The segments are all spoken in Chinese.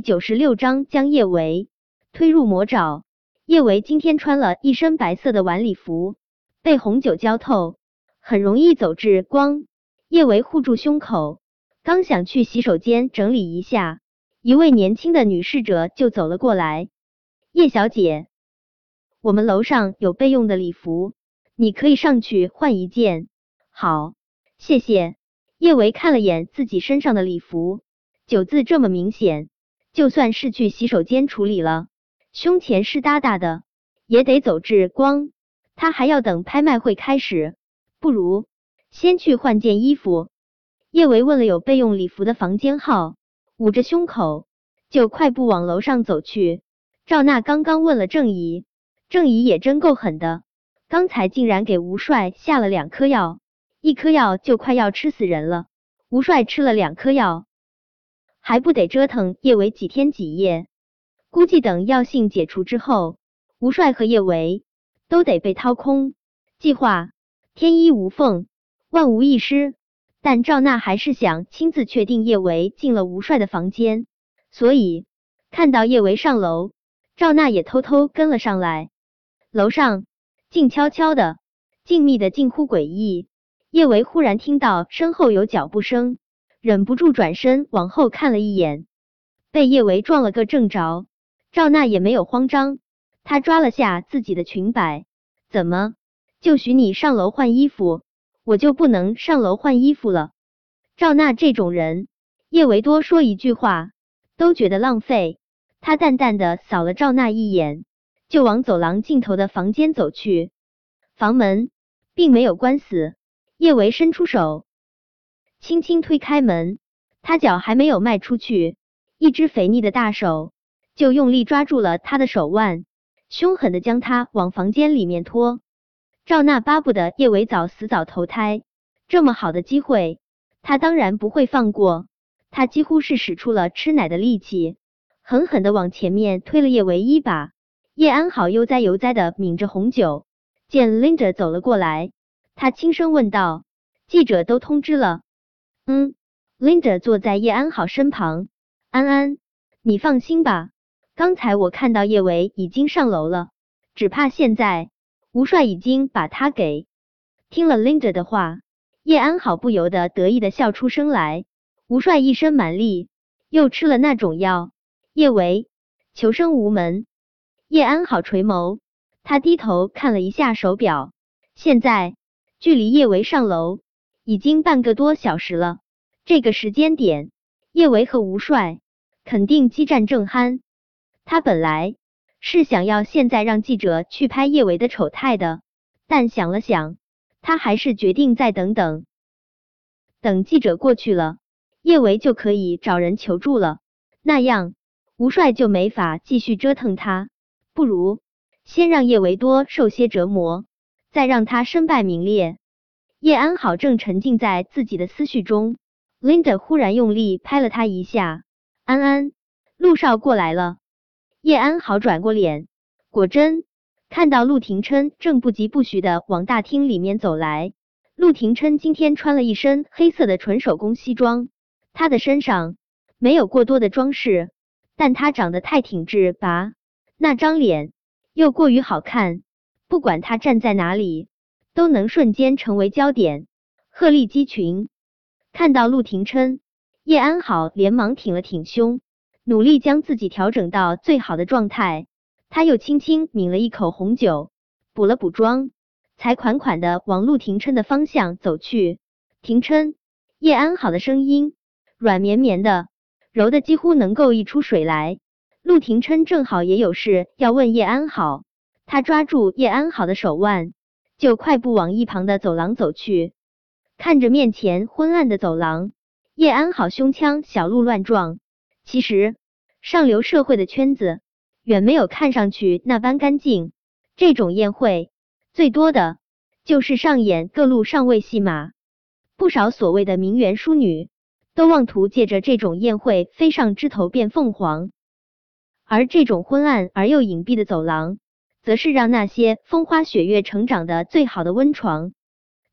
九十六章将叶维推入魔爪。叶维今天穿了一身白色的晚礼服，被红酒浇透，很容易走至光。叶维护住胸口，刚想去洗手间整理一下，一位年轻的女侍者就走了过来。叶小姐，我们楼上有备用的礼服，你可以上去换一件。好，谢谢。叶维看了眼自己身上的礼服，九字这么明显。就算是去洗手间处理了，胸前湿哒哒的，也得走至光。他还要等拍卖会开始，不如先去换件衣服。叶维问了有备用礼服的房间号，捂着胸口就快步往楼上走去。赵娜刚刚问了郑怡，郑怡也真够狠的，刚才竟然给吴帅下了两颗药，一颗药就快要吃死人了。吴帅吃了两颗药。还不得折腾叶维几天几夜？估计等药性解除之后，吴帅和叶维都得被掏空。计划天衣无缝，万无一失。但赵娜还是想亲自确定叶维进了吴帅的房间，所以看到叶维上楼，赵娜也偷偷跟了上来。楼上静悄悄的，静谧的近乎诡异。叶维忽然听到身后有脚步声。忍不住转身往后看了一眼，被叶维撞了个正着。赵娜也没有慌张，她抓了下自己的裙摆，怎么就许你上楼换衣服，我就不能上楼换衣服了？赵娜这种人，叶维多说一句话都觉得浪费。他淡淡的扫了赵娜一眼，就往走廊尽头的房间走去。房门并没有关死，叶维伸出手。轻轻推开门，他脚还没有迈出去，一只肥腻的大手就用力抓住了他的手腕，凶狠的将他往房间里面拖。赵娜巴不得叶伟早死早投胎，这么好的机会，他当然不会放过。他几乎是使出了吃奶的力气，狠狠的往前面推了叶维一把。叶安好悠哉悠哉的抿着红酒，见 Linda 走了过来，他轻声问道：“记者都通知了？”嗯，Linda 坐在叶安好身旁。安安，你放心吧，刚才我看到叶维已经上楼了，只怕现在吴帅已经把他给听了 Linda 的话，叶安好不由得得意的笑出声来。吴帅一身蛮力，又吃了那种药，叶维求生无门。叶安好垂眸，他低头看了一下手表，现在距离叶维上楼。已经半个多小时了，这个时间点，叶维和吴帅肯定激战正酣。他本来是想要现在让记者去拍叶维的丑态的，但想了想，他还是决定再等等。等记者过去了，叶维就可以找人求助了，那样吴帅就没法继续折腾他。不如先让叶维多受些折磨，再让他身败名裂。叶安好正沉浸在自己的思绪中，Linda 忽然用力拍了他一下。安安，陆少过来了。叶安好转过脸，果真看到陆廷琛正不疾不徐的往大厅里面走来。陆廷琛今天穿了一身黑色的纯手工西装，他的身上没有过多的装饰，但他长得太挺直拔，那张脸又过于好看，不管他站在哪里。都能瞬间成为焦点，鹤立鸡群。看到陆廷琛，叶安好连忙挺了挺胸，努力将自己调整到最好的状态。他又轻轻抿了一口红酒，补了补妆，才款款的往陆廷琛的方向走去。廷琛，叶安好的声音软绵绵的，柔的几乎能够溢出水来。陆廷琛正好也有事要问叶安好，他抓住叶安好的手腕。就快步往一旁的走廊走去，看着面前昏暗的走廊，叶安好胸腔小鹿乱撞。其实上流社会的圈子远没有看上去那般干净。这种宴会最多的就是上演各路上位戏码，不少所谓的名媛淑女都妄图借着这种宴会飞上枝头变凤凰。而这种昏暗而又隐蔽的走廊。则是让那些风花雪月成长的最好的温床。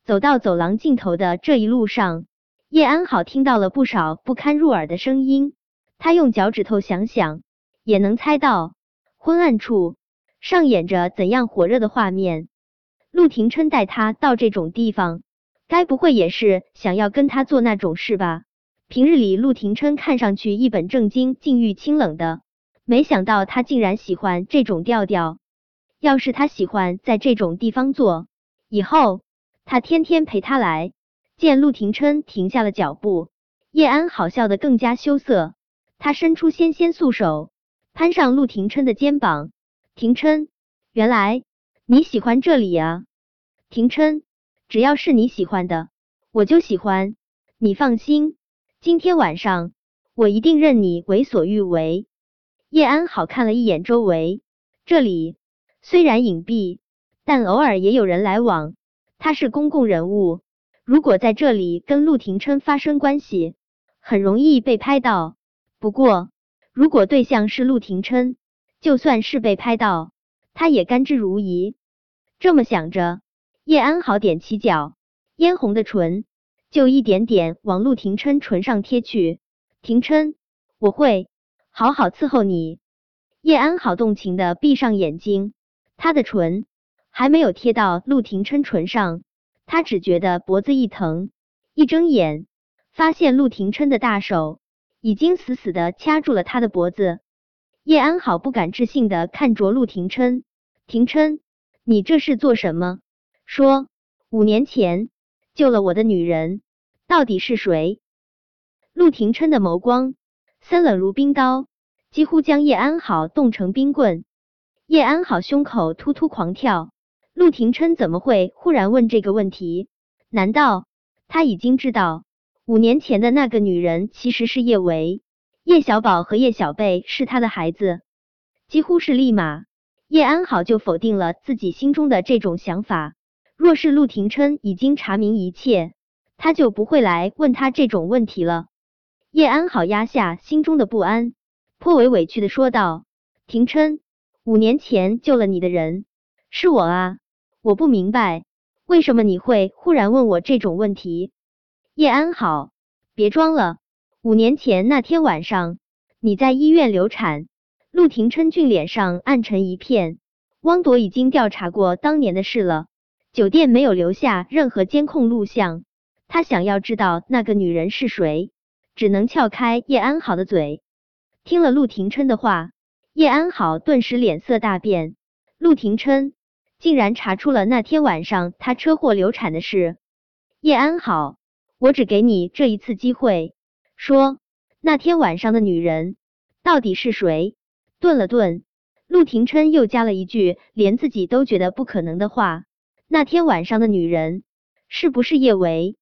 走到走廊尽头的这一路上，叶安好听到了不少不堪入耳的声音。他用脚趾头想想，也能猜到昏暗处上演着怎样火热的画面。陆廷琛带他到这种地方，该不会也是想要跟他做那种事吧？平日里陆廷琛看上去一本正经、境遇清冷的，没想到他竟然喜欢这种调调。要是他喜欢在这种地方坐，以后他天天陪他来。见陆廷琛停下了脚步，叶安好笑的更加羞涩。他伸出纤纤素手，攀上陆廷琛的肩膀。廷琛，原来你喜欢这里啊！廷琛，只要是你喜欢的，我就喜欢。你放心，今天晚上我一定任你为所欲为。叶安好看了一眼周围，这里虽然隐蔽，但偶尔也有人来往。他是公共人物。如果在这里跟陆廷琛发生关系，很容易被拍到。不过，如果对象是陆廷琛，就算是被拍到，他也甘之如饴。这么想着，叶安好踮起脚，嫣红的唇就一点点往陆廷琛唇上贴去。廷琛，我会好好伺候你。叶安好动情的闭上眼睛，他的唇还没有贴到陆廷琛唇上。他只觉得脖子一疼，一睁眼，发现陆廷琛的大手已经死死的掐住了他的脖子。叶安好不敢置信的看着陆廷琛：“廷琛，你这是做什么？说，五年前救了我的女人到底是谁？”陆廷琛的眸光森冷如冰刀，几乎将叶安好冻成冰棍。叶安好胸口突突狂跳。陆廷琛怎么会忽然问这个问题？难道他已经知道五年前的那个女人其实是叶维？叶小宝和叶小贝是他的孩子？几乎是立马，叶安好就否定了自己心中的这种想法。若是陆廷琛已经查明一切，他就不会来问他这种问题了。叶安好压下心中的不安，颇为委屈的说道：“廷琛，五年前救了你的人是我啊。”我不明白，为什么你会忽然问我这种问题？叶安好，别装了。五年前那天晚上，你在医院流产。陆廷琛俊脸上暗沉一片。汪铎已经调查过当年的事了，酒店没有留下任何监控录像。他想要知道那个女人是谁，只能撬开叶安好的嘴。听了陆廷琛的话，叶安好顿时脸色大变。陆廷琛。竟然查出了那天晚上他车祸流产的事。叶安好，我只给你这一次机会，说那天晚上的女人到底是谁？顿了顿，陆廷琛又加了一句连自己都觉得不可能的话：那天晚上的女人是不是叶维？